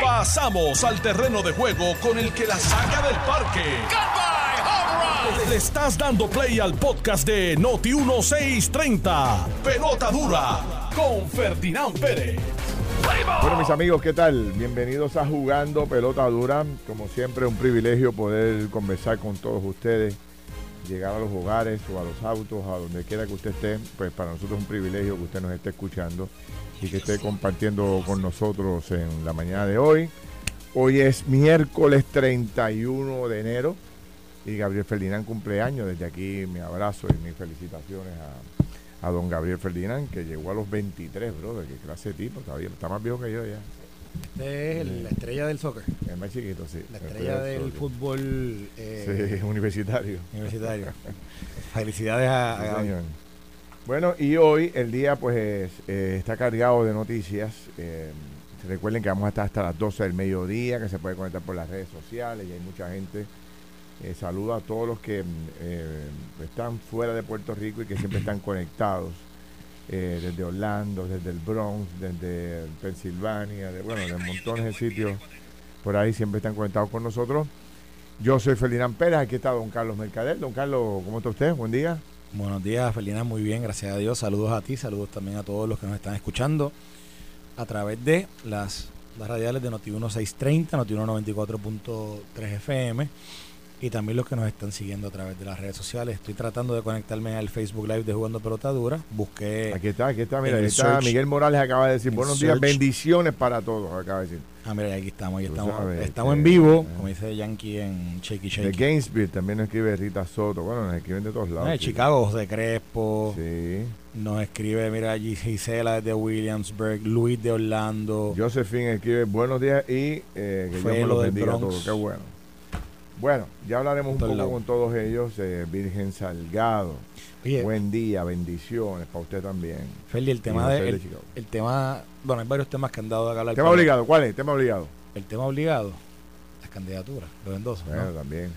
Pasamos al terreno de juego con el que la saca del parque. Le estás dando play al podcast de Noti 1630. Pelota dura con Ferdinand Pérez. Bueno, mis amigos, ¿qué tal? Bienvenidos a Jugando Pelota Dura. Como siempre, un privilegio poder conversar con todos ustedes, llegar a los hogares o a los autos, a donde quiera que usted esté. Pues para nosotros es un privilegio que usted nos esté escuchando y que esté compartiendo con nosotros en la mañana de hoy. Hoy es miércoles 31 de enero y Gabriel Ferdinand cumpleaños. Desde aquí mi abrazo y mis felicitaciones a, don Gabriel Ferdinand, que llegó a los 23, brother. Qué clase de tipo, está, bien, está más viejo que yo ya. Este es el- la estrella del soccer, Es más chiquito, sí. la estrella del fútbol eh, Sí, universitario. universitario. Felicidades a, a Sí. Bueno, y hoy el día pues eh, está cargado de noticias. Eh, recuerden que vamos a estar hasta las 12 del mediodía, que se puede conectar por las redes sociales y hay mucha gente. Eh, saludo a todos los que mm, eh, están fuera de Puerto Rico y que siempre están conectados. Eh, desde Orlando, desde el Bronx, desde Pensilvania, de, bueno, de montones de sitios por ahí siempre están conectados con nosotros. Yo soy Ferdinand Pérez, aquí está don Carlos Mercader. Don Carlos, ¿cómo está usted? Buen día. Buenos días, Felina, muy bien, gracias a Dios. Saludos a ti, saludos también a todos los que nos están escuchando a través de las, las radiales de Noti 1630, Noti 94.3 FM y también los que nos están siguiendo a través de las redes sociales. Estoy tratando de conectarme al Facebook Live de Jugando Pelota Dura. Busqué. Aquí está, aquí está, mira, ahí está search- Miguel Morales acaba de decir, en buenos días, bendiciones para todos, acaba de decir. Ah, mira, aquí estamos, ahí estamos. sabes, estamos eh, en vivo, eh. como dice Yankee en Shaky De Shaky. Gainesville también nos escribe Rita Soto, bueno, nos escriben de todos lados. De sí. Chicago, José Crespo. Sí. Nos escribe, mira, Gisela desde Williamsburg, Luis de Orlando. Josephine escribe, buenos días y eh, que Dios me lo los bendiga a todos, qué bueno. Bueno, ya hablaremos un poco con todos ellos. eh, Virgen Salgado, Oye, buen día, bendiciones para usted también. Feli, el tema de, el, el tema, bueno, hay varios temas que han dado a hablar. Tema obligado, ¿cuál es? Tema obligado. El tema obligado, las candidaturas, los. ¿no? Bueno, también.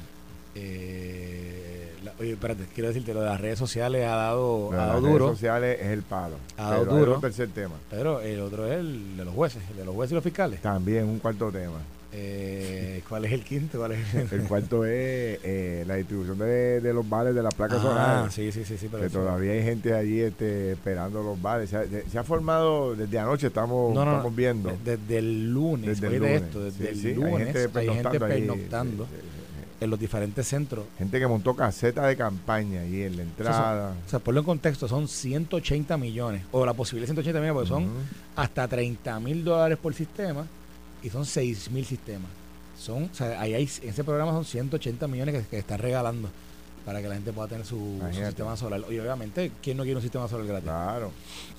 Eh, la- oye, espérate, quiero decirte, lo de las redes sociales ha dado, ha Las dado redes duro, sociales es el palo. Ha dado duro. un tercer tema. pero el otro es el de los jueces, el de los jueces y los fiscales. También un cuarto tema. Eh, ¿Cuál es el quinto? ¿Cuál es el El cuarto es eh, la distribución de, de los vales de las placas Ah, solares. sí, sí, sí, sí, pero que todavía hay gente allí este, esperando los vales. Se ha, se ha formado desde anoche, estamos, No, no, no. estamos viendo. Desde el lunes, Desde el lunes. esto, desde Sí, el sí, hay lunes gente hay gente pernoctando pernoctando Sí, sí, sí. en los diferentes centros. Gente que montó caseta de campaña allí en la entrada. O sea, ponlo en contexto, son 180 millones, o la posibilidad de 180 millones, porque son hasta 30 mil dólares por sistema y son 6 mil sistemas. Son, o sea, ahí hay, en ese programa son 180 millones que, que están regalando para que la gente pueda tener su, sistema solar. Y obviamente, ¿quién no quiere un sistema solar gratis? Claro.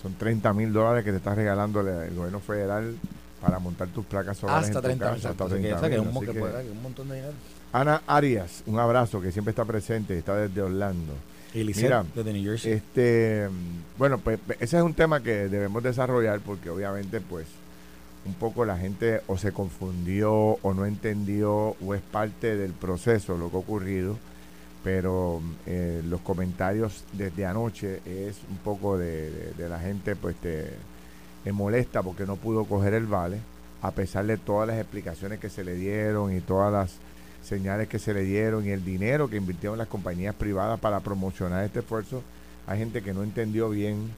Son 30 mil dólares que te está regalando el, el gobierno federal para montar tus placas solares. Hasta en tu 30 mil. hasta Así que, 30 o sea, que un, que que- puede- que es un montón de dinero. Ana Arias, un abrazo que siempre está presente, está desde Orlando. Y Mira, desde New Jersey. Este, mm, bueno, pues pues, ese es un tema que debemos desarrollar porque obviamente pues un poco la gente o se confundió o no entendió o es parte del proceso lo que ha ocurrido, pero eh, los comentarios desde anoche es un poco de, la gente pues te molesta porque no pudo coger el vale a pesar de todas las explicaciones que se le dieron y todas las señales que se le dieron y el dinero que invirtieron las compañías privadas para promocionar este esfuerzo, hay gente que no entendió bien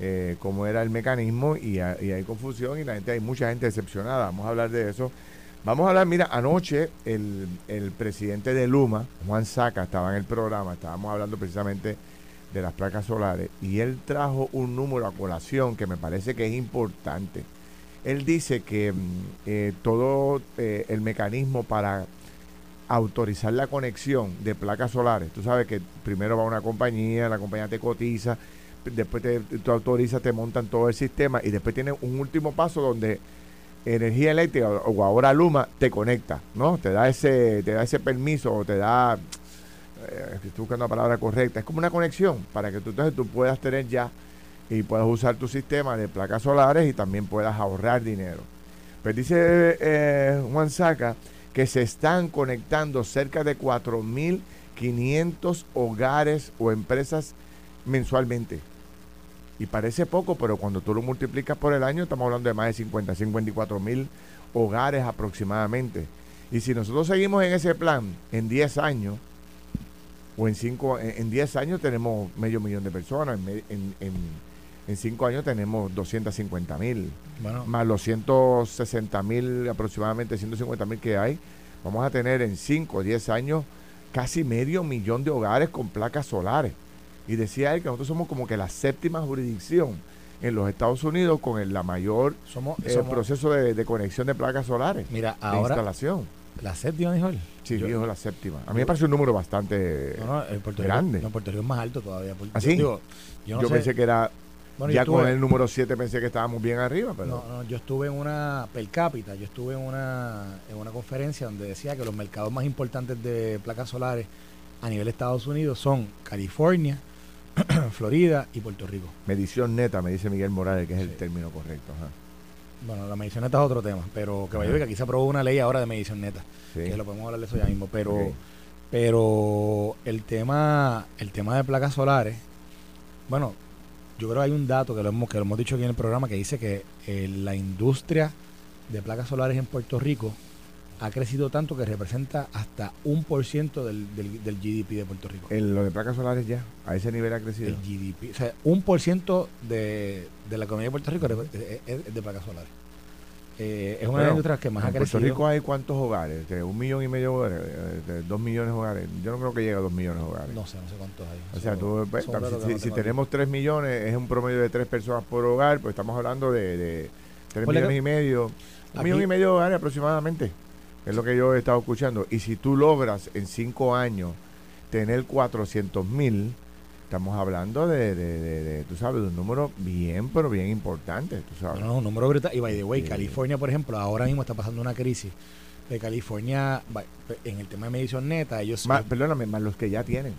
eh, cómo era el mecanismo y, y hay confusión y la gente hay mucha gente decepcionada. Vamos a hablar de eso. Vamos a hablar, mira, anoche el, el presidente de Luma, Juan Saca, estaba en el programa, estábamos hablando precisamente de las placas solares y él trajo un número a colación que me parece que es importante. Él dice que mm, eh, todo eh, el mecanismo para autorizar la conexión de placas solares, tú sabes que primero va una compañía, la compañía te cotiza, después te, tú autorizas, te montan todo el sistema y después tiene un último paso donde energía eléctrica o o ahora Luma te conecta, ¿no? Te da ese, te da ese permiso o te da, eh, estoy buscando la palabra correcta, es como una conexión para que tú, entonces tú puedas tener ya y puedas usar tu sistema de placas solares y también puedas ahorrar dinero. Pues dice eh, Juan Saca que se están conectando cerca de 4.500 hogares o empresas mensualmente. Y parece poco, pero cuando tú lo multiplicas por el año, estamos hablando de más de 50, 54 mil hogares aproximadamente. Y si nosotros seguimos en ese plan, en 10 años, o en 5, en 10 años tenemos medio millón de personas, en, en, en 5 años tenemos 250 mil, más los 160 mil, aproximadamente 150 mil que hay, vamos a tener en 5 o 10 años casi medio millón de hogares con placas solares. Y decía él que nosotros somos como que la séptima jurisdicción en los Estados Unidos con el la mayor somos, eh, proceso de, conexión de placas solares. Mira, ahora. instalación. ¿La séptima, dijo él? Sí, dijo la séptima. A mí me parece un número bastante grande. No, Puerto Rico es más alto todavía. ¿Ah, yo, pensé que era. ya con el número 7 pensé que estábamos bien arriba, pero. No, no, yo estuve en una. Per cápita, yo estuve en una, en una conferencia donde decía que los mercados más importantes de placas solares a nivel de Estados Unidos son California, Florida y Puerto Rico. Medición neta, me dice Miguel Morales, que es el término correcto. Bueno, la medición neta es otro tema, pero que vaya que aquí se aprobó una ley ahora de medición neta, que lo podemos hablar de eso ya mismo, pero pero el tema el tema de placas solares, bueno, yo creo que hay un dato que lo hemos que lo hemos dicho aquí en el programa que dice que eh, la industria de placas solares en Puerto Rico ha crecido tanto que representa hasta un por ciento del, del, GDP de Puerto Rico. En lo de placas solares ya, a ese nivel ha crecido. El GDP, o sea, un por ciento de, la economía de Puerto Rico es, de placas solares. Eh, es una de las industrias que más ha crecido. ¿En Puerto Rico hay cuántos hogares? ¿De un millón y medio de hogares? ¿De dos millones de hogares? Yo no creo que llegue a dos millones de hogares. No sé, no sé cuántos hay. O sea, tú, pues, si, tenemos tres millones, es un promedio de tres personas por hogar, pues estamos hablando de, de tres millones y medio. Un millón y medio de hogares aproximadamente. Es lo que yo he estado escuchando. Y si tú logras en cinco años tener 400 mil, estamos hablando de, tú sabes, de un número bien, pero bien importante, tú sabes. No, un número brutal. Y by the way, California, por ejemplo, ahora mismo está pasando una crisis. De California, en el tema de medición neta, ellos... perdóname, más los que ya tienen.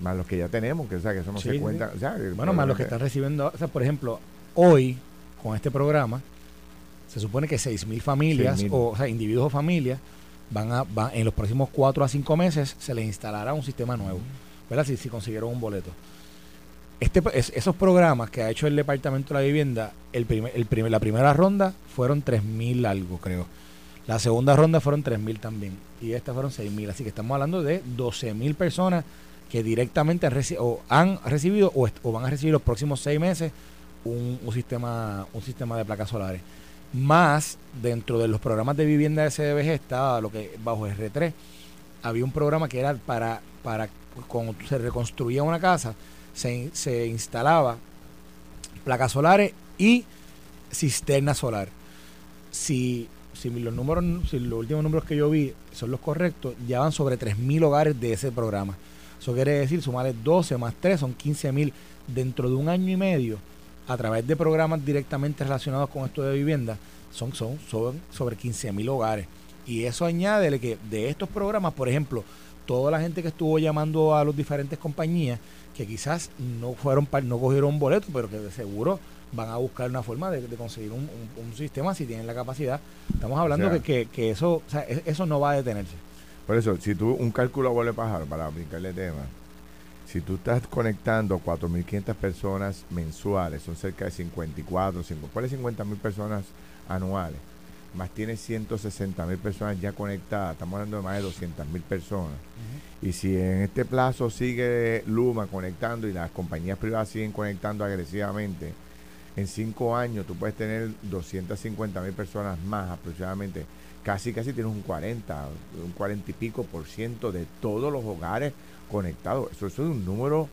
Más los que ya tenemos, que, o sea, que eso no se cuenta. bueno, más los que están recibiendo... O sea, por ejemplo, hoy, con este programa, se supone que 6.000 familias, o, sea, individuos o familias, van a, van, en los próximos 4 a 5 meses se les instalará un sistema nuevo, ¿verdad? Si, si consiguieron un boleto. Este, esos programas que ha hecho el Departamento de la Vivienda, el el primer, la primera ronda fueron 3.000 algo, creo. La segunda ronda fueron 3.000 también. Y esta fueron 6.000. Así que estamos hablando de 12.000 personas que directamente han, o han recibido o, o, van a recibir los próximos 6 meses un, un, sistema, un sistema de placas solares. Más dentro de los programas de vivienda de SDBG estaba lo que bajo R3 había un programa que era para, para cuando se reconstruía una casa, se, se instalaba placas solares y cisterna solar. Si, si los números, si los últimos números que yo vi son los correctos, ya van sobre 3.000 hogares de ese programa. Eso quiere decir, sumarle 12 más 3 son 15.000 dentro de un año y medio a través de programas directamente relacionados con esto de vivienda, son, son, son sobre 15 mil hogares. Y eso añade que de estos programas, por ejemplo, toda la gente que estuvo llamando a las diferentes compañías, que quizás no fueron no cogieron un boleto, pero que de seguro van a buscar una forma de, conseguir un, sistema si tienen la capacidad. Estamos hablando que, que, eso, o sea, e, eso no va a detenerse. Por eso, si tú un cálculo vuelve a pasar para brincarle tema, si tú estás conectando 4.500 personas mensuales, son cerca de 54, 50.000 personas anuales, más tienes 160.000 personas ya conectadas, estamos hablando de más de 200.000 personas. Y si en este plazo sigue Luma conectando y las compañías privadas siguen conectando agresivamente, en cinco años tú puedes tener 250.000 personas más aproximadamente. Casi, casi tienes un 40, un 40 y pico por ciento de todos los hogares conectado. Eso, es un número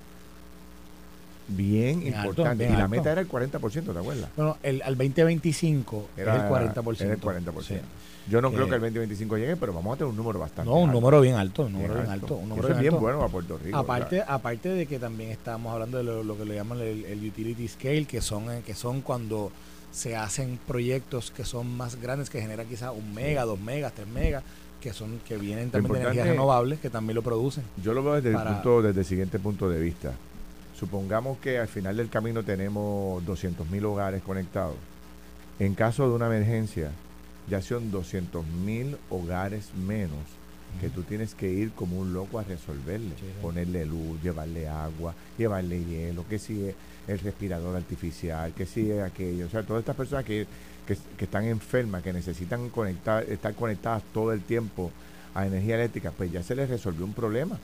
bien, importante. y la meta era el 40%, ¿te acuerdas? Bueno, el, al 2025 era el 40%. Era el 40%. Yo no creo que el 2025 llegue, pero vamos a tener un número bastante No, un número bien alto, un número bien, alto. Un número Eso es bien bueno para Puerto Rico. Aparte, aparte de que también estamos hablando de lo, que le llaman el, utility scale, que son, eh, que son cuando se hacen proyectos que son más grandes, que generan quizás un mega, dos megas, tres megas, que son que vienen también de energías renovables que también lo producen. Yo lo veo desde el punto desde el siguiente punto de vista. Supongamos que al final del camino tenemos 200.000 hogares conectados. En caso de una emergencia, ya son 200.000 hogares menos que tú tienes que ir como un loco a resolverle, ponerle luz, llevarle agua, llevarle hielo, que si es el respirador artificial, que si es aquello, o sea, todas estas personas que, que, están enfermas, que necesitan conectar, estar conectadas todo el tiempo a energía eléctrica, pues ya se les resolvió un problema,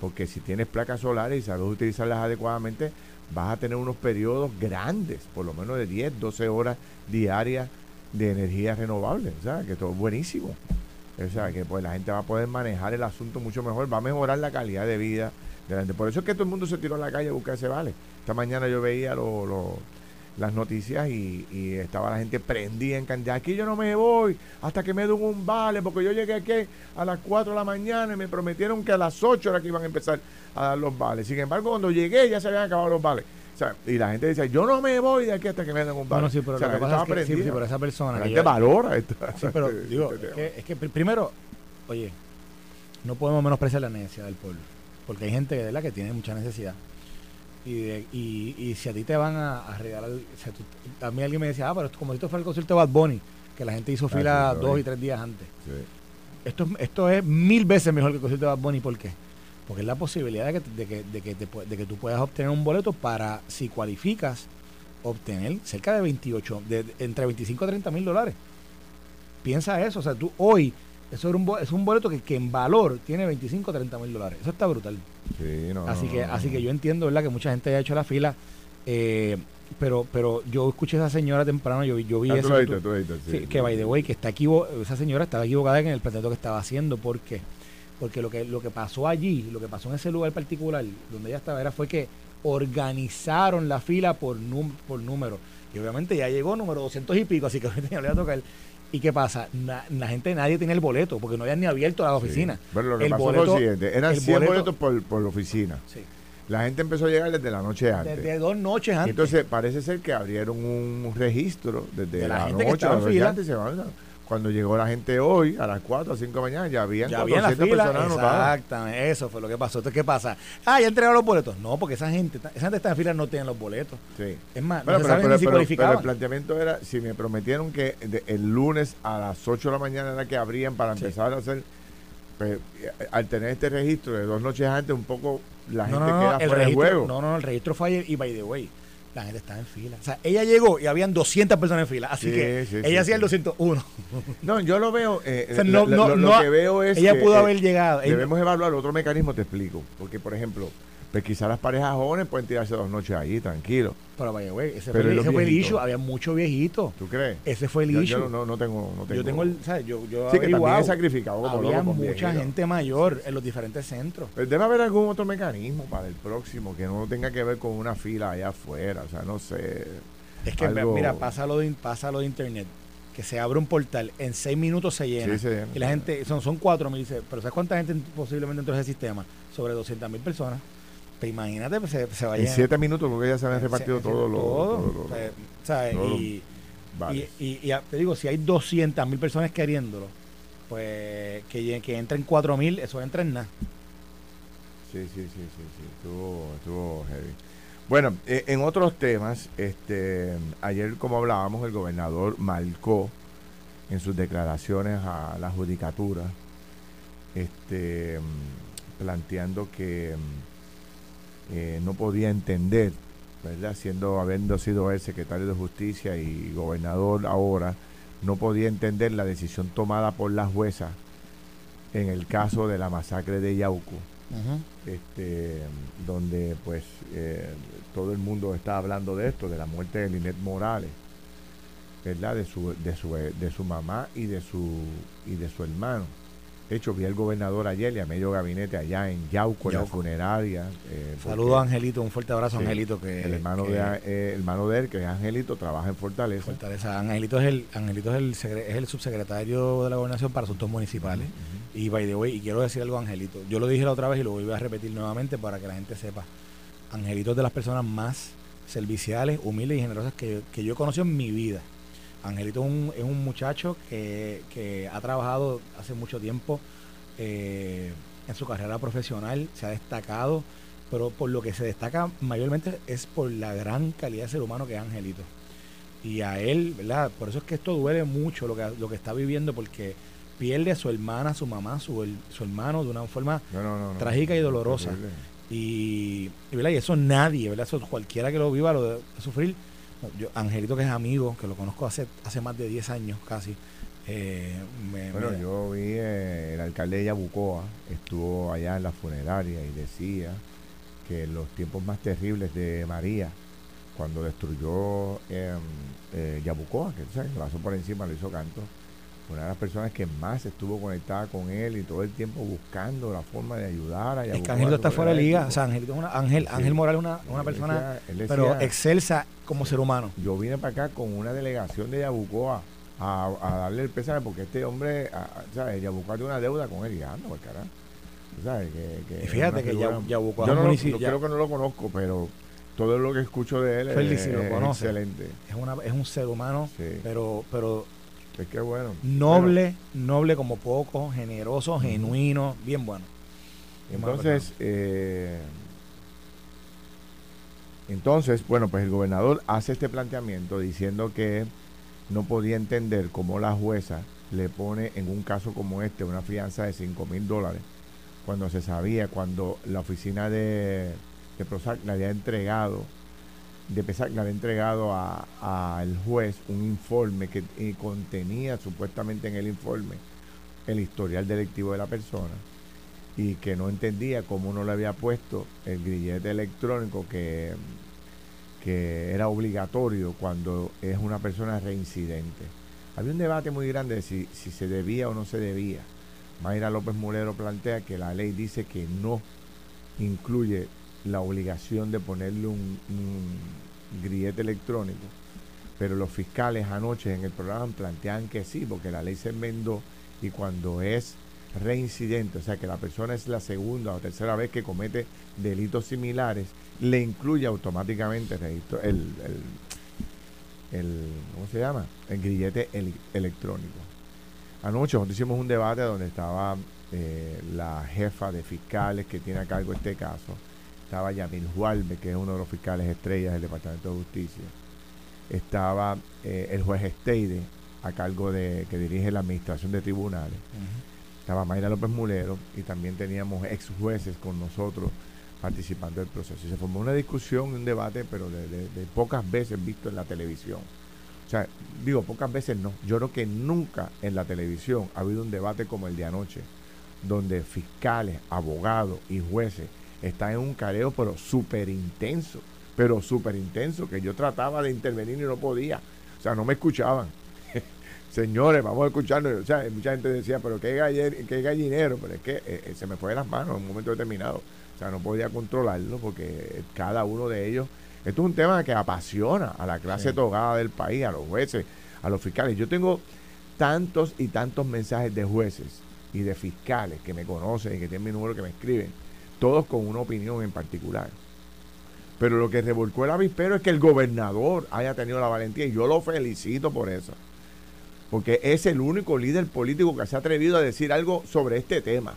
porque si tienes placas solares y sabes utilizarlas adecuadamente, vas a tener unos periodos grandes, por lo menos de 10, 12 horas diarias de energía renovable, o sea, que todo es buenísimo. O sea, que pues la gente va a poder manejar el asunto mucho mejor, va a mejorar la calidad de vida de la gente. Por eso es que todo el mundo se tiró a la calle a buscar ese vale. Esta mañana yo veía las noticias y, estaba la gente prendida en cantidad. Aquí yo no me voy hasta que me den un vale, porque yo llegué aquí a las 4 de la mañana y me prometieron que a las 8 era que iban a empezar a dar los vales. Sin embargo, cuando llegué ya se habían acabado los vales y la gente dice, yo no me voy de aquí hasta que me den un bar. Bueno, sí, pero lo que pasa es que, sí, pero esa persona... La gente valora esto. Sí, pero digo, es que, primero, oye, no podemos menospreciar la necesidad del pueblo. Porque hay gente de la que tiene mucha necesidad. Y, y, y, si a ti te van a, regalar... también alguien me decía, ah, pero como esto fue el concierto de Bad Bunny, que la gente hizo ah, fila dos y tres días antes. Esto, esto es mil veces mejor que el concierto de Bad Bunny. ¿Por qué? porque es la posibilidad de que, de que, de que, de que tú puedas obtener un boleto para, si cualificas, obtener cerca de 28, de, entre 25 a 30 mil dólares. Piensa eso, o sea, tú hoy, eso es un, es un boleto que, que en valor tiene 25 a 30 mil dólares. Eso está brutal. así, que, así que yo entiendo, ¿verdad? Que mucha gente haya hecho la fila. Eh, pero pero yo escuché a esa señora temprano, yo, yo vi ah, eso. que by the way, que está esa señora estaba equivocada en el planteamiento que estaba haciendo, porque porque lo que, lo que pasó allí, lo que pasó en ese lugar particular, donde ella estaba, era fue que organizaron la fila por, por número. Y obviamente ya llegó número 200 y pico, así que tenía le a tocar. ¿Y qué pasa? la gente, nadie tiene el boleto, porque no habían ni abierto la oficina. Pero lo que pasó fue lo siguiente, eran 100 boletos por, por la oficina. Sí. La gente empezó a llegar desde la noche antes. Desde dos noches antes. entonces parece ser que abrieron un registro desde la, noche, que antes se van cuando llegó la gente hoy, a las 4 o 5 de la mañana, ya habían ya 400 personas Exactamente, eso fue lo que pasó. Entonces, ¿qué pasa? Ah, ya entregaron los boletos. No, porque esa gente, esa gente está en fila no tienen los boletos. Sí. Es más, no pero, pero, pero, el planteamiento era, si me prometieron que el lunes a las 8 de la mañana era que abrían para empezar a hacer, pues, al tener este registro de dos noches antes, un poco la gente queda fuera del juego. No, no, el registro fue y by the way la gente estaba en fila. O sea, ella llegó y habían 200 personas en fila. Así que ella hacía el 201. No, yo lo veo. Eh, lo, que veo es. Ella pudo haber llegado. Debemos evaluar otro mecanismo, te explico. Porque, por ejemplo, pues quizás las parejas jóvenes pueden tirarse dos noches ahí, tranquilo. Pero vaya, güey, ese, fue, ese fue, el issue. Había mucho viejito. ¿Tú crees? Ese fue el issue. Yo, no, no, tengo, no tengo. Yo tengo el, ¿sabes? Yo, yo sí, que también he sacrificado como Había mucha gente mayor en los diferentes centros. Pero debe haber algún otro mecanismo para el próximo que no tenga que ver con una fila allá afuera. O sea, no sé. Es que, mira, pasa lo, de, pasa lo de internet que se abre un portal, en seis minutos se llena. Sí, y la gente, son, son cuatro mil, pero ¿sabes cuánta gente posiblemente dentro de ese sistema? Sobre 200 mil personas. Pues imagínate, pues se, se vaya. En siete minutos, porque ya se habían repartido todos los. Todo, y, y, te digo, si hay 200 mil personas queriéndolo, pues que, que entren 4 mil, eso entra en nada. Sí, sí, sí, sí, sí. Estuvo, estuvo heavy. Bueno, e, en otros temas, este, ayer como hablábamos, el gobernador marcó en sus declaraciones a la judicatura, este, planteando que eh, no podía entender, ¿verdad? Siendo, habiendo sido el secretario de Justicia y gobernador ahora, no podía entender la decisión tomada por la jueza en el caso de la masacre de Yauco, este, donde pues eh, todo el mundo está hablando de esto, de la muerte de Linet Morales, ¿verdad? De su, de su, de su mamá y de su, y de su hermano. De hecho, vi al gobernador ayer y a medio gabinete allá en Yauco, en la funeraria. Eh, Saludos a Angelito, un fuerte abrazo a Angelito. que El hermano, de, eh, hermano de él, que es Angelito, trabaja en Fortaleza. Fortaleza. Angelito es el, Angelito es el, es el subsecretario de la gobernación para asuntos municipales. Y by the way, y quiero decir algo a Angelito. Yo lo dije la otra vez y lo voy a repetir nuevamente para que la gente sepa. Angelito es de las personas más serviciales, humildes y generosas que, que yo he conocido en mi vida. Angelito es un, es un muchacho que, que, ha trabajado hace mucho tiempo eh, en su carrera profesional, se ha destacado, pero por lo que se destaca mayormente es por la gran calidad de ser humano que es Angelito. Y a él, ¿verdad? Por eso es que esto duele mucho lo que, lo que está viviendo, porque pierde a su hermana, su mamá, su, su hermano de una forma trágica y dolorosa. Y, y, eso nadie, ¿verdad? Eso cualquiera que lo viva lo de sufrir. Yo, Angelito, que es amigo, que lo conozco hace, hace más de 10 años casi. Eh, bueno, yo vi eh, el alcalde de Yabucoa, estuvo allá en la funeraria y decía que los tiempos más terribles de María, cuando destruyó em, eh, Yabucoa, que se pasó por encima, lo hizo canto, una de las personas que más estuvo conectada con él y todo el tiempo buscando la forma de ayudar a Es que Ángel está fuera de liga. O sea, Ángel, una, Ángel, Ángel Morales es una, persona, pero excelsa como ser humano. Yo vine para acá con una delegación de Yabucoa a, darle el pésame porque este hombre, ¿sabes? Yabucoa tiene una deuda con él y anda, por carajo. ¿Sabes? Que, fíjate que Yabucoa yo, no yo creo que no lo conozco, pero todo lo que escucho de él es, excelente. Es, una, es un ser humano, pero, pero es que bueno. Noble, noble como poco, generoso, genuino, bien bueno. entonces, eh, entonces, bueno, pues el gobernador hace este planteamiento diciendo que no podía entender cómo la jueza le pone en un caso como este una fianza de 5 mil dólares cuando se sabía, cuando la oficina de, de Prozac le había entregado de pesar le había entregado al juez un informe que eh, contenía supuestamente en el informe el historial delictivo de la persona y que no entendía cómo no le había puesto el grillete electrónico que, que era obligatorio cuando es una persona reincidente. Había un debate muy grande de si, se debía o no se debía. Mayra López Mulero plantea que la ley dice que no incluye la obligación de ponerle un, grillete electrónico, pero los fiscales anoche en el programa plantean que sí, porque la ley se enmendó y cuando es reincidente, o sea que la persona es la segunda o tercera vez que comete delitos similares, le incluye automáticamente el, el, el, ¿cómo se llama? El grillete electrónico. Anoche nosotros hicimos un debate donde estaba eh, la jefa de fiscales que tiene a cargo este caso, estaba Yamil Jualme, que es uno de los fiscales estrellas del Departamento de Justicia, estaba eh, el juez Esteide, a cargo de que dirige la administración de tribunales, estaba Mayra López Mulero y también teníamos ex jueces con nosotros participando del proceso. Y se formó una discusión, un debate, pero de, de pocas veces visto en la televisión. O sea, digo, pocas veces no. Yo creo que nunca en la televisión ha habido un debate como el de anoche, donde fiscales, abogados y jueces está en un careo, pero súper intenso, pero súper intenso, que yo trataba de intervenir y no podía. O sea, no me escuchaban. Señores, vamos a escucharnos. O sea, mucha gente decía, pero qué, qué gallinero, pero es que eh, eh, se me fue de las manos en un momento determinado. O sea, no podía controlarlo porque cada uno de ellos. Esto es un tema que apasiona a la clase togada del país, a los jueces, a los fiscales. Yo tengo tantos y tantos mensajes de jueces y de fiscales que me conocen y que tienen mi número que me escriben todos con una opinión en particular. Pero lo que revolcó el avispero es que el gobernador haya tenido la valentía y yo lo felicito por eso. Porque es el único líder político que se ha atrevido a decir algo sobre este tema.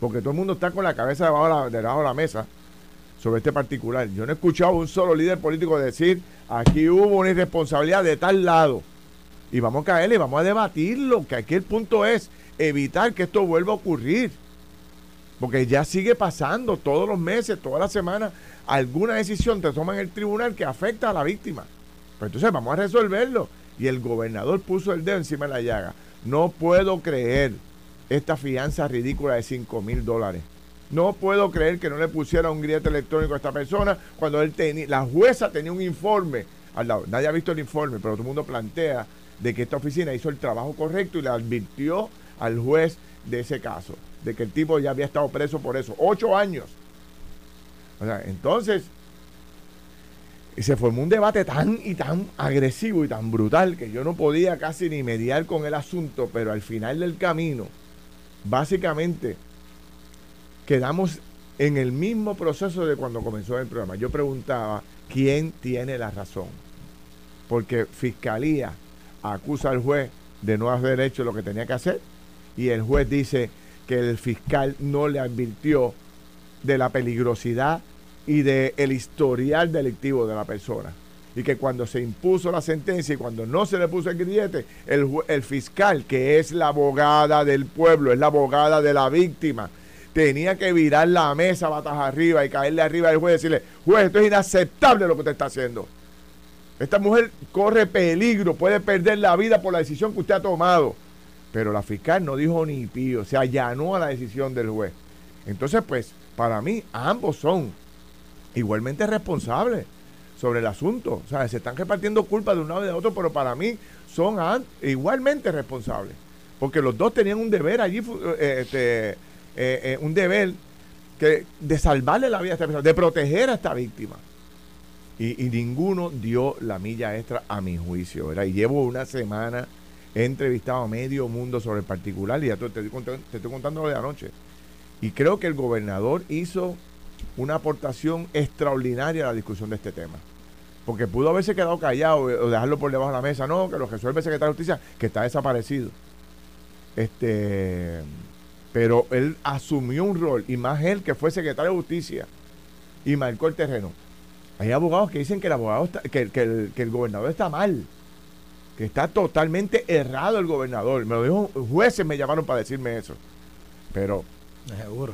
Porque todo el mundo está con la cabeza debajo de la, la mesa sobre este particular. Yo no he escuchado a un solo líder político decir aquí hubo una irresponsabilidad de tal lado. Y vamos a caerle y vamos a debatirlo, que aquí el punto es evitar que esto vuelva a ocurrir. Porque ya sigue pasando todos los meses, todas las semanas, alguna decisión te toma en el tribunal que afecta a la víctima. Pues entonces vamos a resolverlo. Y el gobernador puso el dedo encima de la llaga. No puedo creer esta fianza ridícula de 5 mil dólares. No puedo creer que no le pusiera un grillete electrónico a esta persona cuando él tenía, la jueza tenía un informe al lado. Nadie ha visto el informe, pero todo el mundo plantea de que esta oficina hizo el trabajo correcto y le advirtió al juez de ese caso de que el tipo ya había estado preso por eso. Ocho años. O sea, entonces, se formó un debate tan y tan agresivo y tan brutal que yo no podía casi ni mediar con el asunto, pero al final del camino, básicamente, quedamos en el mismo proceso de cuando comenzó el programa. Yo preguntaba, ¿quién tiene la razón? Porque Fiscalía acusa al juez de no haber hecho lo que tenía que hacer y el juez dice, que el fiscal no le advirtió de la peligrosidad y del el historial delictivo de la persona. y que cuando se impuso la sentencia y cuando no se le puso el grillete, el, el fiscal, que es la abogada del pueblo, es la abogada de la víctima, tenía que virar la mesa batas arriba y caerle arriba al juez y decirle, juez, esto es inaceptable lo que usted está haciendo. Esta mujer corre peligro, puede perder la vida por la decisión que usted ha tomado. Pero la fiscal no dijo ni pío, se allanó a la decisión del juez. Entonces, pues, para mí, ambos son igualmente responsables sobre el asunto. O sea, se están repartiendo culpas de un lado y de otro, pero para mí son igualmente responsables. Porque los dos tenían un deber allí, eh, este, eh, eh, un deber que, de salvarle la vida a esta persona, de proteger a esta víctima. Y, ninguno dio la milla extra a mi juicio. ¿verdad? Y llevo una semana, he entrevistado a medio mundo sobre el particular y ya te, te, te estoy contando lo de anoche. Y creo que el gobernador hizo una aportación extraordinaria a la discusión de este tema. Porque pudo haberse quedado callado o dejarlo por debajo de la mesa. No, que lo resuelve el secretario de Justicia, que está desaparecido. Este, pero él asumió un rol, y más él que fue secretario de Justicia, y marcó el terreno. Hay abogados que dicen que el abogado que, el, que el gobernador está mal, que está totalmente errado el gobernador. Me lo dijo, jueces me llamaron para decirme eso. Pero Seguro.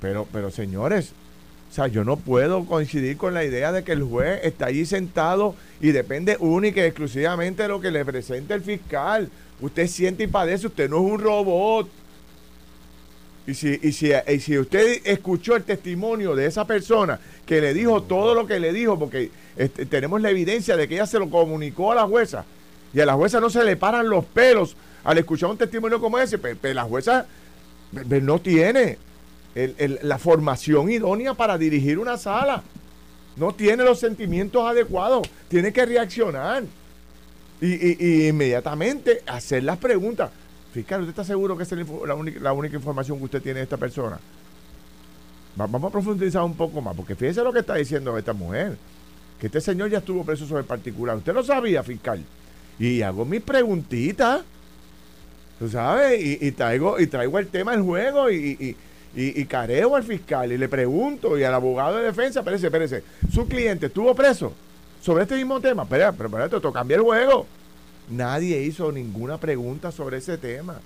Pero, pero señores, o sea, yo no puedo coincidir con la idea de que el juez está allí sentado y depende única y exclusivamente de lo que le presente el fiscal. Usted siente y padece, usted no es un robot. Y si, y si, y si usted escuchó el testimonio de esa persona que le dijo todo lo que le dijo, porque este, tenemos la evidencia de que ella se lo comunicó a la jueza, y a la jueza no se le paran los pelos al escuchar un testimonio como ese, pero, la jueza no tiene la formación idónea para dirigir una sala. No tiene los sentimientos adecuados. Tiene que reaccionar. Y, inmediatamente hacer las preguntas. Fiscal, ¿usted está seguro que es la única, la única información que usted tiene de esta persona? vamos a profundizar un poco más, porque fíjese lo que está diciendo esta mujer. Que este señor ya estuvo preso sobre particular. Usted lo sabía, fiscal. Y hago mis preguntitas. ¿Tú sabes? Y, traigo, y traigo el tema del juego y, y, careo al fiscal y le pregunto y al abogado de defensa, espérese, espérese, su cliente estuvo preso sobre este mismo tema. Espera, pero espérate, esto cambia el juego. Nadie hizo ninguna pregunta sobre ese tema.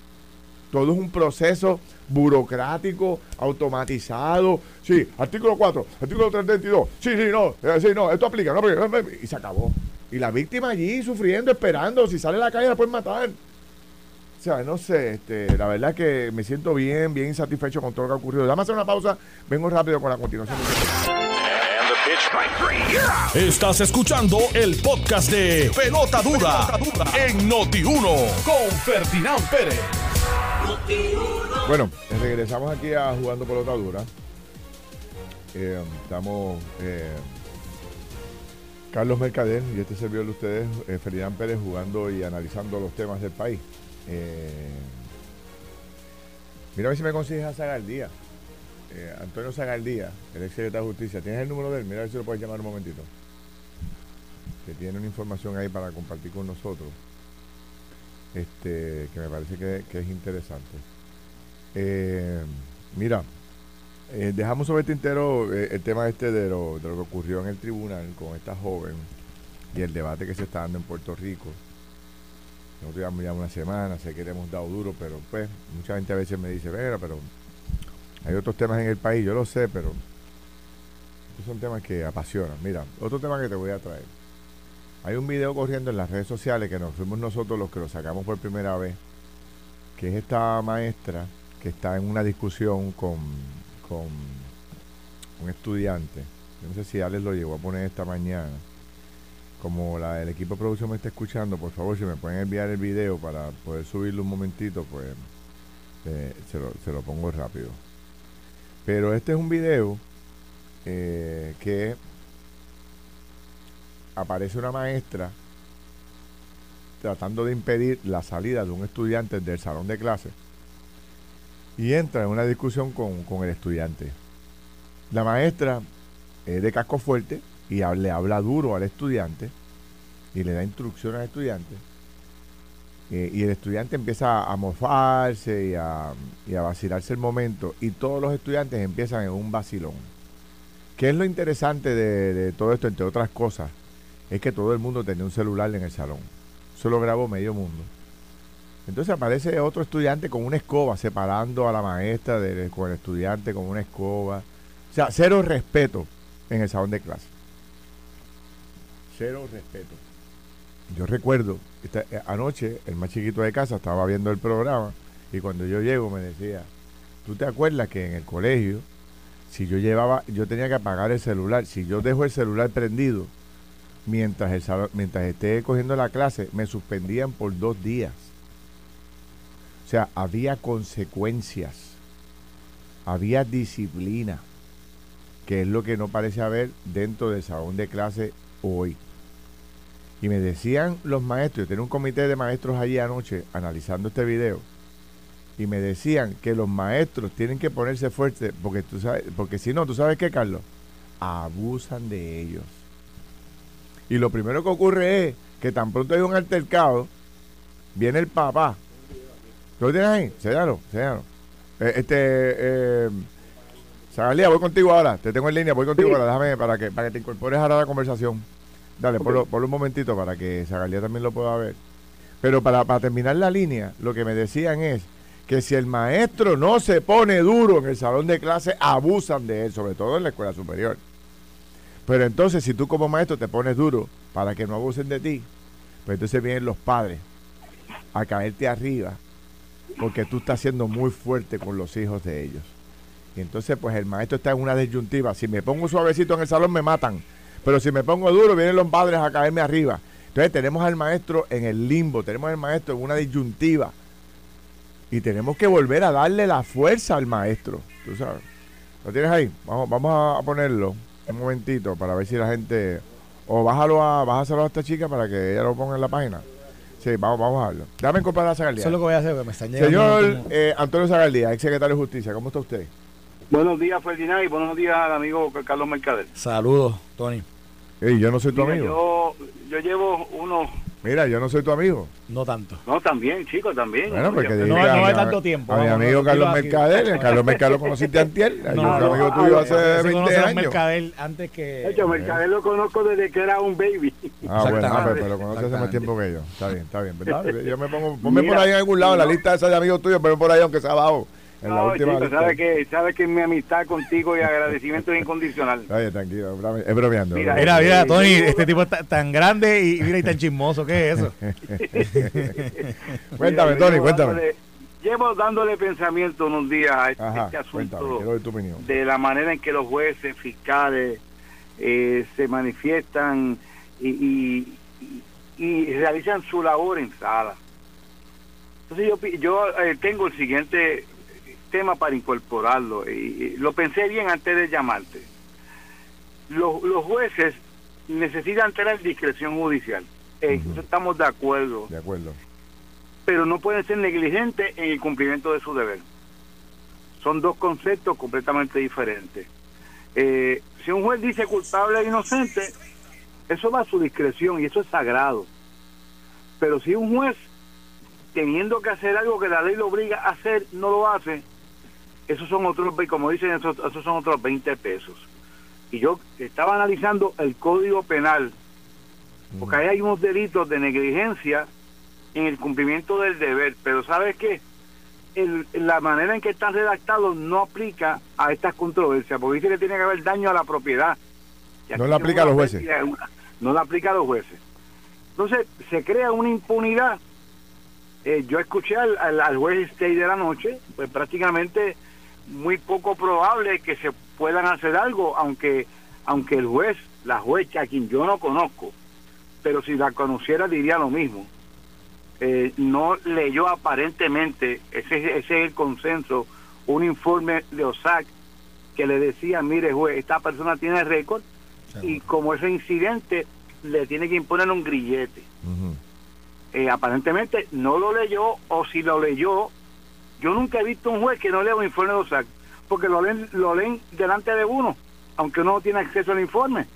Todo es un proceso burocrático, automatizado. Sí, artículo 4, artículo 322. Sí, sí, no, eh, sí, no, esto aplica. No, y se acabó. Y la víctima allí sufriendo, esperando. Si sale a la calle la pueden matar. O sea, no sé, este, la verdad que me siento bien, bien satisfecho con todo lo que ha ocurrido. Dame hacer una pausa, vengo rápido con la continuación. Estás escuchando el podcast de Pelota Dura, en Noti1 con Ferdinand Pérez. Bueno, regresamos aquí a Jugando Pelota Dura. Eh, estamos eh, Carlos Mercader y este servidor de ustedes, eh, Ferdinand Pérez, jugando y analizando los temas del país. Eh, mira a ver si me consigues a Zagaldía. Eh, Antonio Zagaldía, el ex secretario de Justicia. ¿Tienes el número de él? Mira a ver si lo puedes llamar un momentito. Que tiene una información ahí para compartir con nosotros. Este, que me parece que, es interesante. Eh, mira, eh, dejamos sobre el tintero el tema este de lo, de lo que ocurrió en el tribunal con esta joven y el debate que se está dando en Puerto Rico nosotros llevamos ya una semana, sé que le hemos dado duro, pero pues mucha gente a veces me dice, Vera, pero hay otros temas en el país, yo lo sé, pero estos son temas que apasionan. Mira, otro tema que te voy a traer. Hay un video corriendo en las redes sociales que nos fuimos nosotros los que lo sacamos por primera vez, que es esta maestra que está en una discusión con, con un estudiante. No sé si Alex lo llegó a poner esta mañana como la, el equipo de producción me está escuchando, por favor, si me pueden enviar el video para poder subirlo un momentito, pues eh, se, lo, pongo rápido. Pero este es un video eh, que aparece una maestra tratando de impedir la salida de un estudiante del salón de clase y entra en una discusión con, con el estudiante. La maestra es de casco fuerte, y le habla duro al estudiante y le da instrucciones al estudiante. Eh, y el estudiante empieza a mofarse y a, vacilarse el momento y todos los estudiantes empiezan en un vacilón. ¿Qué es lo interesante de, todo esto, entre otras cosas? es que todo el mundo tenía un celular en el salón. Eso lo grabó medio mundo. Entonces aparece otro estudiante con una escoba, separando a la maestra del, con el estudiante con una escoba. O sea, cero respeto en el salón de clase. Cero respeto. Yo recuerdo, eh, anoche el más chiquito de casa estaba viendo el programa y cuando yo llego me decía, ¿tú te acuerdas que en el colegio, si yo llevaba, yo tenía que apagar el celular, si yo dejo el celular prendido mientras, el, mientras esté cogiendo la clase, me suspendían por dos días? O sea, había consecuencias, había disciplina, que es lo que no parece haber dentro del salón de clase hoy. Y me decían los maestros, yo tenía un comité de maestros allí anoche analizando este video, y me decían que los maestros tienen que ponerse fuertes, porque tú sabes, porque si no, tú sabes qué, Carlos, abusan de ellos. Y lo primero que ocurre es que tan pronto hay un altercado, viene el papá ¿Tú lo tienes ahí? Señalo, señalo. Eh, este, eh, voy contigo ahora. Te tengo en línea, voy contigo ahora. Déjame para que, para que te incorpores ahora a la conversación. Dale, por ponlo, un momentito para que Zagalía también lo pueda ver. Pero para, para terminar la línea, lo que me decían es que si el maestro no se pone duro en el salón de clase, abusan de él, sobre todo en la escuela superior. Pero entonces, si tú como maestro te pones duro para que no abusen de ti, pues entonces vienen los padres a caerte arriba porque tú estás siendo muy fuerte con los hijos de ellos. Y entonces, pues el maestro está en una disyuntiva. Si me pongo suavecito en el salón, me matan. Pero si me pongo duro, vienen los padres a caerme arriba. Entonces, tenemos al maestro en el limbo, tenemos al maestro en una disyuntiva. Y tenemos que volver a darle la fuerza al maestro. ¿Tú sabes? ¿Lo tienes ahí? Vamos, vamos a ponerlo un momentito para ver si la gente. O bájalo a, bájaselo a esta chica para que ella lo ponga en la página. Sí, vamos, vamos a verlo. Dame incorporar a Zagaldía. Eso es lo que voy a hacer, porque me están llegando. Señor eh, Antonio Zagaldía, ex secretario de Justicia, ¿cómo está usted? Buenos días, Ferdinand, y buenos días al amigo Carlos Mercader. Saludos, Tony. Ey, yo no soy tu amigo. Yo, yo llevo unos Mira, yo no soy tu amigo. No tanto. No, también, chicos, también. Bueno, porque no, no, hay tanto tiempo. A mi amigo Carlos Mercader. Carlos Mercader lo conociste antes. No, no, amigo tuyo hace 20 años. Mercader antes que... Hecho, Mercader lo conozco desde que era un baby. Ah, bueno, ah, pero, lo conoce hace más tiempo que yo. Está bien, está bien. ¿verdad? Yo me pongo... Ponme por ahí en algún lado, en la lista esa de amigos tuyos, pero por ahí aunque sea abajo. En la última chico, sabe que, sabe que mi amistad contigo y agradecimiento es incondicional. Oye, tranquilo, es bromeando. Mira, mira, mira, Tony, este tipo es tan grande y mira y tan chismoso, ¿qué es eso? cuéntame, Tony, cuéntame. llevo dándole pensamiento unos días a este, este asunto de la manera en que los jueces, fiscales eh, se manifiestan y, y, y, realizan su labor en sala. Entonces yo, yo eh, tengo el siguiente tema para incorporarlo. Y, lo pensé bien antes de llamarte. Los, los jueces necesitan tener discreción judicial. estamos de acuerdo. De acuerdo. Pero no pueden ser negligentes en el cumplimiento de su deber. Son dos conceptos completamente diferentes. Eh, si un juez dice culpable e inocente, eso va a su discreción y eso es sagrado. Pero si un juez, teniendo que hacer algo que la ley lo obliga a hacer, no lo hace, esos son otros, como dicen, esos, son otros 20 pesos. Y yo estaba analizando el código penal, porque ahí hay unos delitos de negligencia en el cumplimiento del deber, pero ¿sabes qué? la manera en que están redactados no aplica a estas controversias, porque dice que tiene que haber daño a la propiedad. No la aplica a los jueces. No la aplica a los jueces. Entonces, se crea una impunidad. Eh, yo escuché al, al, juez Stay de la noche, pues prácticamente muy poco probable que se puedan hacer algo, aunque, aunque el juez, la juez, a quien yo no conozco, pero si la conociera diría lo mismo. Eh, no leyó aparentemente, ese, ese es el consenso, un informe de OSAC que le decía, mire juez, esta persona tiene récord y como ese incidente le tiene que imponer un grillete. Eh, aparentemente no lo leyó o si lo leyó yo nunca he visto un juez que no lea un informe de OSAC, porque lo leen, lo leen delante de uno, aunque uno no tiene acceso al informe.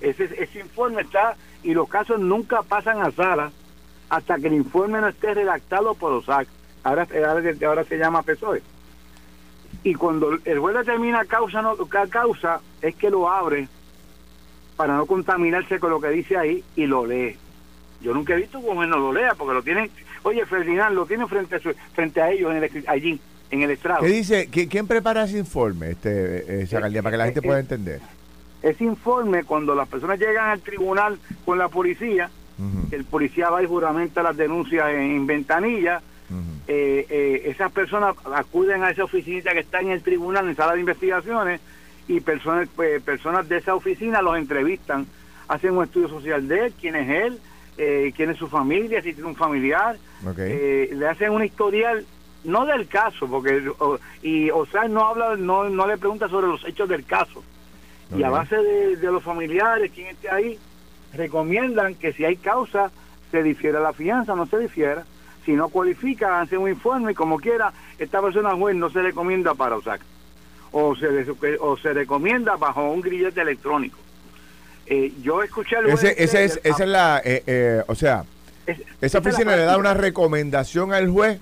Ese, ese informe está, y los casos nunca pasan a sala hasta que el informe no esté redactado por OSAC. Ahora, ahora, se llama PSOE. Y cuando el juez determina causa, no, causa, es que lo abre para no contaminarse con lo que dice ahí y lo lee. Yo nunca he visto un juez no lo lea porque lo tienen, oye Ferdinand, lo tienen frente a, frente a ellos allí, en el estrado. ¿Qué dice? ¿Quién prepara ese informe, este, eh, para que la gente pueda entender? Ese informe, cuando las personas llegan al tribunal con la policía, el policía va y juramenta las denuncias en, ventanilla, eh, eh, esas personas acuden a esa oficinita que está en el tribunal, en sala de investigaciones, y personas, pues, personas de esa oficina los entrevistan, hacen un estudio social de él, quién es él, eh, quién es su familia, si tiene un familiar, eh, le hacen un historial, no del caso, porque y o sea no habla, no, no le pregunta sobre los hechos del caso. Y a base de, de, los familiares, quien esté ahí, recomiendan que si hay causa, se difiera la fianza, no se difiera. Si no cualifica, hace un informe y como quiera, esta persona juez no se recomienda para Osaka o se, o se recomienda bajo un grillete electrónico. Eh, yo escuché ese, ese es, esa es la, eh, eh, o sea, esa oficina le da una recomendación al juez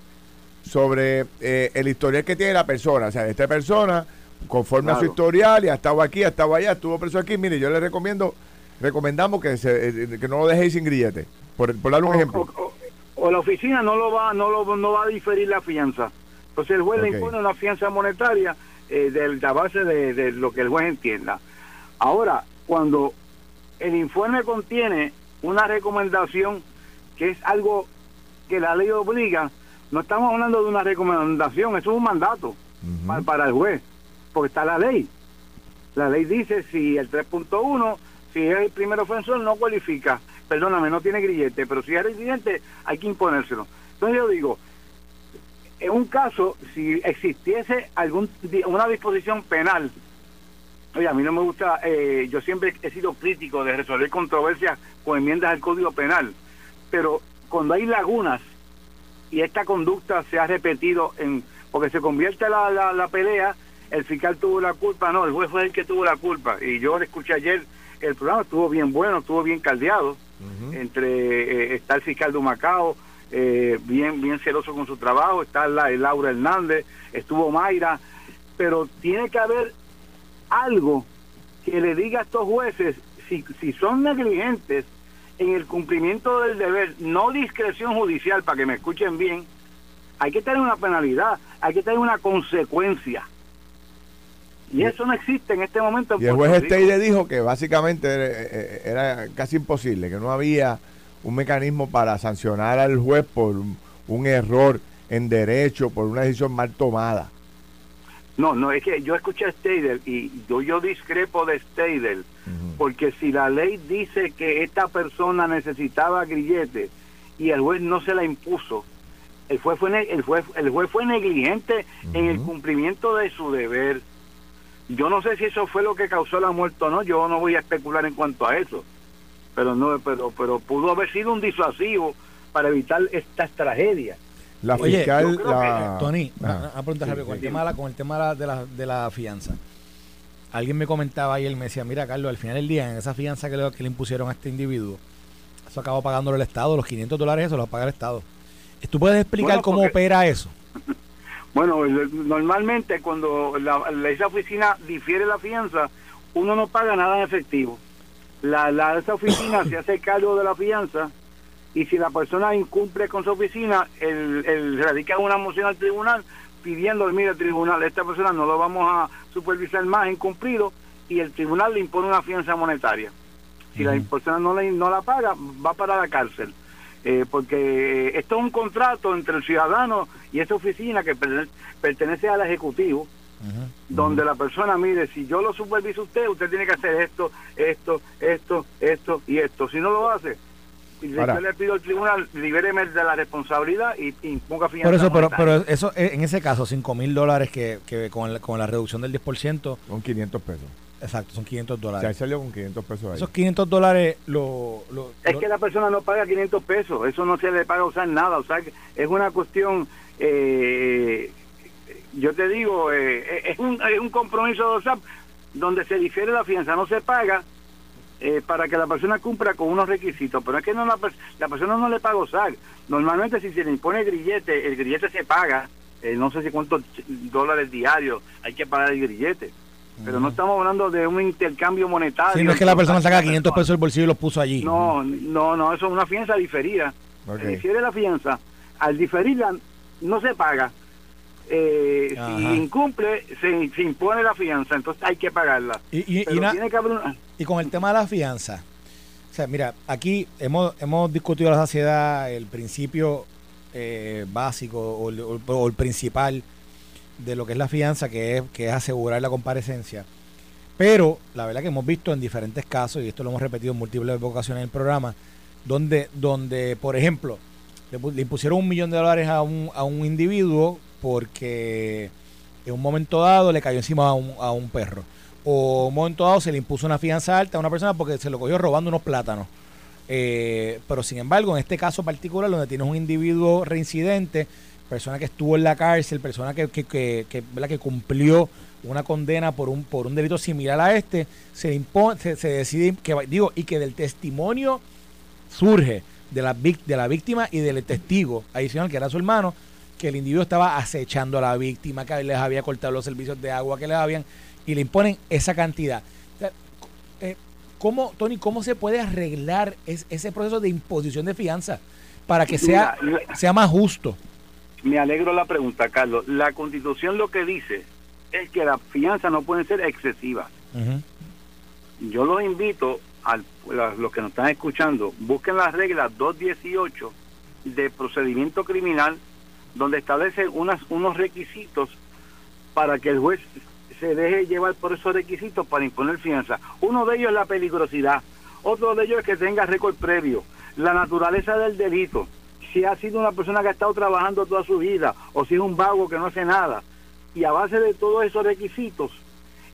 sobre el historial que tiene la persona. O sea, esta persona, conforme a su historial, y ha estado aquí, ha estado allá, estuvo preso aquí, mire, yo le recomiendo, recomendamos que, se, que no lo dejéis sin grillete, por, por darle un ejemplo. O, la oficina no lo va, no lo, no va a diferir la fianza. Entonces el juez le impone una fianza monetaria eh, de la base de, lo que el juez entienda. Ahora, cuando el informe contiene una recomendación que es algo que la ley obliga, no estamos hablando de una recomendación, eso es un mandato para, el juez, porque está la ley. La ley dice si el 3.1, si es el primer ofensor, no cualifica, perdóname, no tiene grillete, pero si es residente, hay que imponérselo. Entonces yo digo, en un caso, si existiese algún una disposición penal, oye, a mí no me gusta, eh, yo siempre he sido crítico de resolver controversias con enmiendas al Código Penal, pero cuando hay lagunas y esta conducta se ha repetido en porque se convierte la, la, pelea, el fiscal tuvo la culpa, no, el juez fue el que tuvo la culpa. Y yo le escuché ayer, el programa estuvo bien bueno, estuvo bien caldeado, entre eh, está el fiscal de Macao, eh, bien, bien celoso con su trabajo, está la, Laura Hernández, estuvo Mayra, pero tiene que haber algo que le diga a estos jueces si, si son negligentes en el cumplimiento del deber, no discreción judicial, para que me escuchen bien, hay que tener una penalidad, hay que tener una consecuencia. Y eso no existe en este momento. y el juez Steide dijo que básicamente era, era casi imposible, que no había un mecanismo para sancionar al juez por un, error en derecho, por una decisión mal tomada. No, no, es que yo escuché a Steidel y yo, yo discrepo de Steidel, porque si la ley dice que esta persona necesitaba grillete y el juez no se la impuso, el juez fue, el juez, el juez fue negligente en el cumplimiento de su deber. Yo no sé si eso fue lo que causó la muerte o no, yo no voy a especular en cuanto a eso pero no pero pero pudo haber sido un disuasivo para evitar estas tragedias la fiscal Tony ah, a, preguntar con, el tema, con el tema de la, de la fianza. Alguien me comentaba y él me decía mira Carlos al final del día en esa fianza que le, que le impusieron a este individuo eso acabó pagándolo el Estado los 500 dólares eso lo paga el Estado ¿tú puedes explicar cómo opera eso? Bueno, normalmente cuando esa oficina difiere la fianza, uno no paga nada en efectivo. La, la esa oficina se hace cargo de la fianza y si la persona incumple con su oficina, el, el radica una moción al tribunal pidiendo, mire, tribunal, esta persona no lo vamos a supervisar más incumplido y el tribunal le impone una fianza monetaria. Si la persona no, le, no la paga, va para la cárcel. Eh, porque esto es un contrato entre el ciudadano y esta oficina que pertenece al Ejecutivo donde la persona mire, si yo lo superviso usted, usted tiene que hacer esto, esto, esto, esto y esto. Si no lo hace, yo le pido al tribunal, libéreme de la responsabilidad y, ponga fin Por eso, pero, pero eso, eh, en ese caso, 5 mil dólares que, que con, con la reducción del 10%. Son 500 pesos. Exacto, son 500 dólares. O salió con 500 pesos ahí. Esos 500 dólares lo, Es que la persona no paga 500 pesos, eso no se le paga usar nada, o sea, es una cuestión eh, yo te digo, eh, es, un, es un compromiso de WhatsApp donde se difiere la fianza, no se paga eh, para que la persona cumpla con unos requisitos, pero es que no la, la persona no le paga OSAC. Normalmente si se le impone el grillete, el grillete se paga, no sé si cuántos dólares diarios hay que pagar el grillete. pero no estamos hablando de un intercambio monetario. Sí, no es que la persona saca 500 pesos del bolsillo y los puso allí. No, no, no, eso es una fianza diferida. Ok. Se difiere la fianza. Al diferirla, no se paga. Eh, si incumple, se, se impone la fianza, entonces hay que pagarla. Y, y- y Pero una- tiene que haber una- y con el tema de la fianza, o sea, mira, aquí hemos, hemos discutido la sociedad el principio eh, básico o el, o- o el principal de lo que es la fianza, que es, que es asegurar la comparecencia. Pero la verdad que hemos visto en diferentes casos, y esto lo hemos repetido en múltiples ocasiones en el programa, donde, donde por ejemplo, le, le impusieron un millón de dólares a un, a un individuo porque en un momento dado le cayó encima a un, a un perro. O en un momento dado se le impuso una fianza alta a una persona porque se lo cogió robando unos plátanos. Eh, pero sin embargo, en este caso particular, donde tienes un individuo reincidente, persona que estuvo en la cárcel, persona que, que, que, que, cumplió una condena por un por un delito similar a este, se impone, se, se decide que digo y que del testimonio surge de la de la víctima y del testigo adicional que era su hermano que el individuo estaba acechando a la víctima, que les había cortado los servicios de agua que les habían y le imponen esa cantidad. O sea, eh, ¿Cómo, Tony, cómo se puede arreglar es- ese proceso de imposición de fianza para que sea, Mira, sea más justo? Me alegro la pregunta, Carlos. La constitución lo que dice es que las fianzas no pueden ser excesivas. Ujú. Yo los invito a los que nos están escuchando, busquen las reglas 218 de procedimiento criminal, donde establece unas, unos requisitos para que el juez se deje llevar por esos requisitos para imponer fianza. Uno de ellos es la peligrosidad, otro de ellos es que tenga récord previo, la naturaleza del delito, si ha sido una persona que ha estado trabajando toda su vida o si es un vago que no hace nada. Y a base de todos esos requisitos,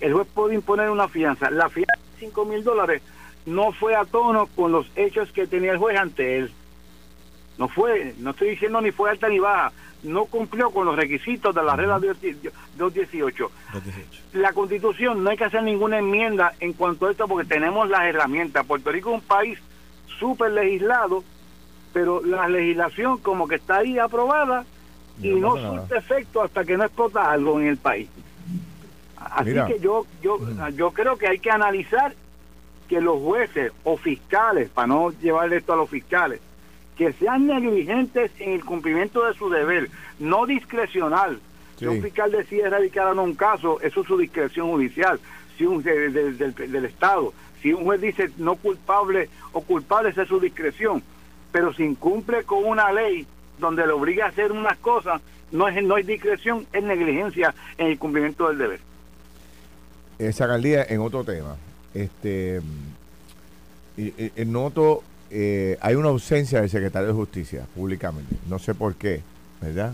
el juez puede imponer una fianza. La fianza de 5 mil dólares no fue a tono con los hechos que tenía el juez ante él. No fue, no estoy diciendo ni fue alta ni baja, no cumplió con los requisitos de la regla 218. La constitución no hay que hacer ninguna enmienda en cuanto a esto porque tenemos las herramientas. Puerto Rico es un país súper legislado, pero la legislación como que está ahí aprobada y No no surte efecto hasta que no explota algo en el país. Así Mira. que yo, yo, yo creo que hay que analizar que los jueces o fiscales, para no llevar esto a los fiscales, que sean negligentes en el cumplimiento de su deber, no discrecional. Si un fiscal decide erradicar o no un caso, eso es su discreción judicial, si un de- de- del, del Estado. Si un juez dice no culpable o culpable, esa es su discreción. Pero si incumple con una ley donde le obliga a hacer unas cosas, no es, no es discreción, es negligencia en el cumplimiento del deber. Esa alcaldía en otro tema. Este y- y- y noto eh, hay una ausencia del secretario de Justicia públicamente. No sé por qué, ¿verdad?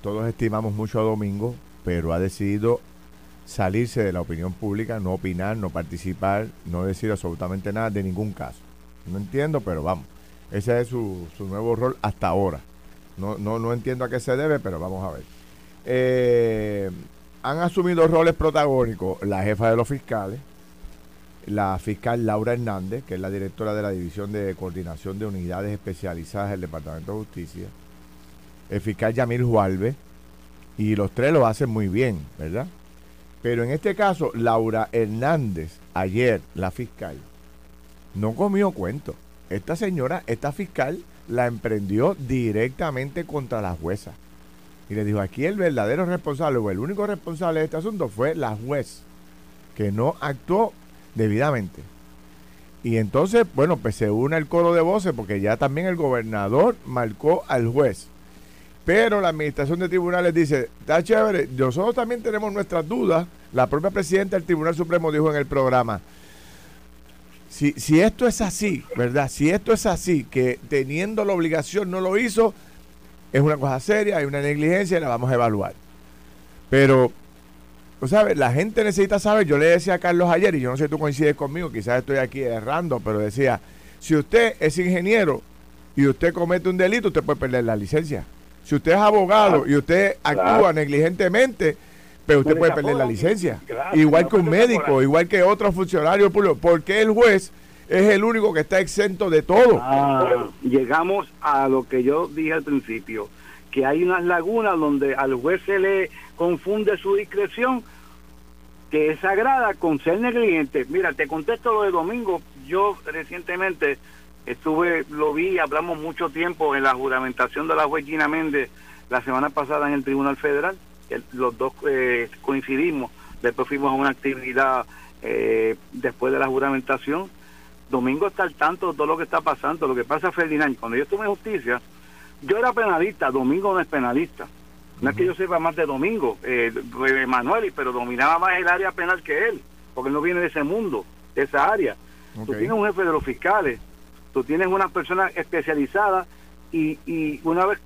Todos estimamos mucho a Domingo, pero ha decidido salirse de la opinión pública, no opinar, no participar, no decir absolutamente nada de ningún caso. No entiendo, pero vamos. Ese es su, su nuevo rol hasta ahora. No, no, no entiendo a qué se debe, pero vamos a ver. Eh, han asumido roles protagónicos la jefa de los fiscales, la fiscal Laura Hernández, que es la directora de la División de Coordinación de Unidades Especializadas del Departamento de Justicia, el fiscal Yamil Jualve, y los tres lo hacen muy bien, ¿verdad? Pero en este caso, Laura Hernández, ayer, la fiscal, no comió cuento. Esta señora, esta fiscal, la emprendió directamente contra la jueza. Y le dijo, aquí el verdadero responsable o el único responsable de este asunto fue la juez, que no actuó debidamente. Y entonces, bueno, pues se une el coro de voces porque ya también el gobernador marcó al juez. Pero la administración de tribunales dice, está chévere, nosotros también tenemos nuestras dudas. La propia presidenta del Tribunal Supremo dijo en el programa, si, si esto es así, ¿verdad? Si esto es así, que teniendo la obligación no lo hizo, es una cosa seria, hay una negligencia y la vamos a evaluar. Pero, tú sabes, la gente necesita saber, yo le decía a Carlos ayer, y yo no sé si tú coincides conmigo, quizás estoy aquí errando, pero decía, si usted es ingeniero y usted comete un delito, usted puede perder la licencia. Si usted es abogado y usted actúa negligentemente, pero usted puede perder la licencia. claro, igual que un médico, igual que otro funcionario público. porque el juez es el único que está exento de todo? Ah, llegamos a lo que yo dije al principio, que hay unas lagunas donde al juez se le confunde su discreción que es sagrada con ser negligente. Mira, te contesto lo de domingo. Yo recientemente estuve, lo vi, hablamos mucho tiempo en la juramentación de la juez Gina Méndez la semana pasada en el Tribunal Federal. los dos eh, coincidimos. Después fuimos a una actividad eh, después de la juramentación. Domingo está al tanto de todo lo que está pasando. Lo que pasa, Ferdinand, cuando yo estuve en justicia, yo era penalista, Domingo no es penalista. No es que yo sepa más de Domingo, eh, Manuel, pero dominaba más el área penal que él, porque él no viene de ese mundo, de esa área. Tú tienes un jefe de los fiscales, tú tienes una persona especializada y, y una vez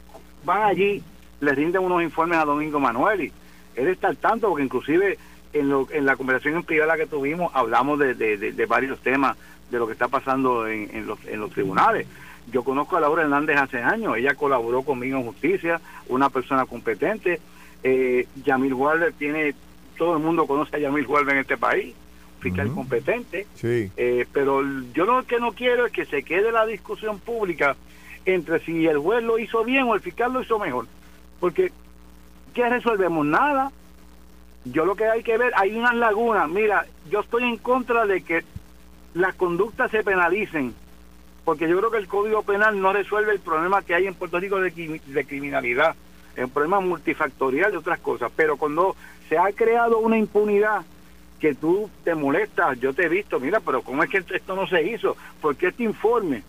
van allí, le rinden unos informes a Domingo Manuel él está al tanto, porque inclusive en, lo, en la conversación en privada que tuvimos hablamos de, de, varios temas de lo que está pasando en, en, los, en los tribunales. Yo conozco a Laura Hernández hace años, ella colaboró conmigo en justicia, una persona competente. Eh, Yamil Walder tiene, todo el mundo conoce a Yamil Walder en este país, fiscal competente. Sí. Eh, pero yo lo que no quiero es que se quede la discusión pública entre si el juez lo hizo bien o el fiscal lo hizo mejor. Porque, ¿qué resolvemos? Nada. Yo lo que hay que ver, hay unas lagunas. Mira, yo estoy en contra de que las conductas se penalicen porque yo creo que el Código Penal no resuelve el problema que hay en Puerto Rico de, criminalidad, es un problema multifactorial de otras cosas, pero cuando se ha creado una impunidad que tú te molestas, yo te he visto, mira, pero ¿cómo es que esto no se hizo? ¿Por qué este informe?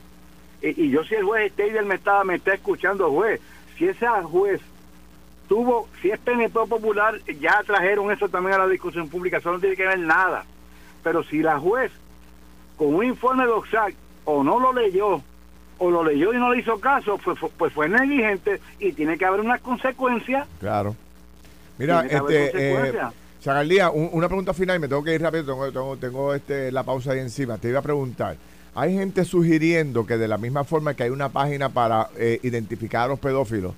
Y, yo si el juez Steider me está, me está escuchando, juez, si esa juez tuvo, si es PNP popular, ya trajeron eso también a la discusión pública, eso no tiene que ver nada. Pero si la juez, con un informe de OXAC, o no lo leyó, o lo leyó y no le hizo caso, pues, pues fue negligente y tiene que haber unas consecuencias. Claro. Mira, este, eh, una pregunta final y me tengo que ir rápido, tengo, tengo, tengo, este, la pausa ahí encima. Te iba a preguntar, hay gente sugiriendo que de la misma forma que hay una página para eh, identificar a los pedófilos,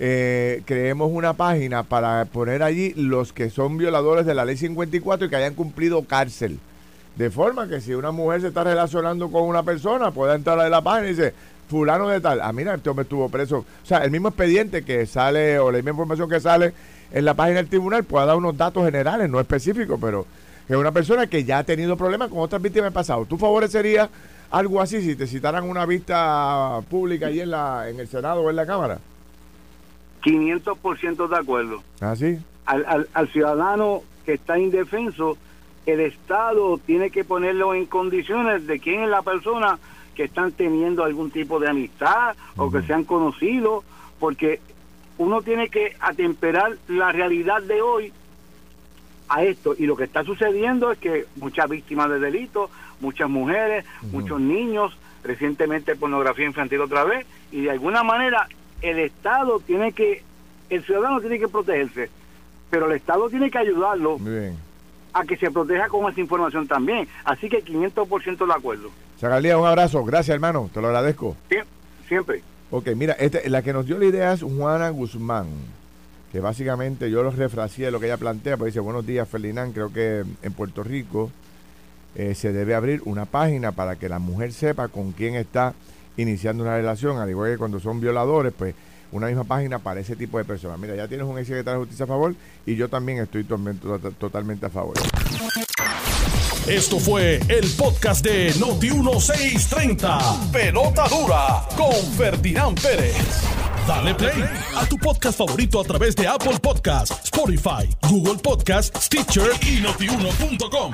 eh, creemos una página para poner allí los que son violadores de la ley 54 y que hayan cumplido cárcel. De forma que si una mujer se está relacionando con una persona, pueda entrar a la página y dice, fulano de tal, ah, mira, este hombre estuvo preso. O sea, el mismo expediente que sale o la misma información que sale en la página del tribunal pueda dar unos datos generales, no específicos, pero que una persona que ya ha tenido problemas con otras víctimas en pasado. ¿Tú favorecerías algo así si te citaran una vista pública ahí en, la, en el Senado o en la Cámara? 500% de acuerdo. ¿Ah, sí? Al, al, al ciudadano que está indefenso el Estado tiene que ponerlo en condiciones de quién es la persona que están teniendo algún tipo de amistad o que se han conocido, porque uno tiene que atemperar la realidad de hoy a esto. Y lo que está sucediendo es que muchas víctimas de delitos, muchas mujeres, muchos niños, recientemente pornografía infantil otra vez, y de alguna manera el Estado tiene que, el ciudadano tiene que protegerse, pero el Estado tiene que ayudarlo. bien a que se proteja con esa información también. Así que 500% de acuerdo. Chagalía, un abrazo. Gracias, hermano. Te lo agradezco. siempre. Ok, mira, este, la que nos dio la idea es Juana Guzmán, que básicamente yo lo refraseé lo que ella plantea, pues dice, buenos días, Ferdinand, creo que en Puerto Rico eh, se debe abrir una página para que la mujer sepa con quién está iniciando una relación, al igual que cuando son violadores, pues una misma página para ese tipo de personas. Mira, ya tienes un ex secretario de justicia a favor y yo también estoy totalmente a favor. Esto fue el podcast de Noti1630. Pelota dura con Ferdinand Pérez. Dale play a tu podcast favorito a través de Apple Podcasts, Spotify, Google Podcasts, Stitcher y notiuno.com.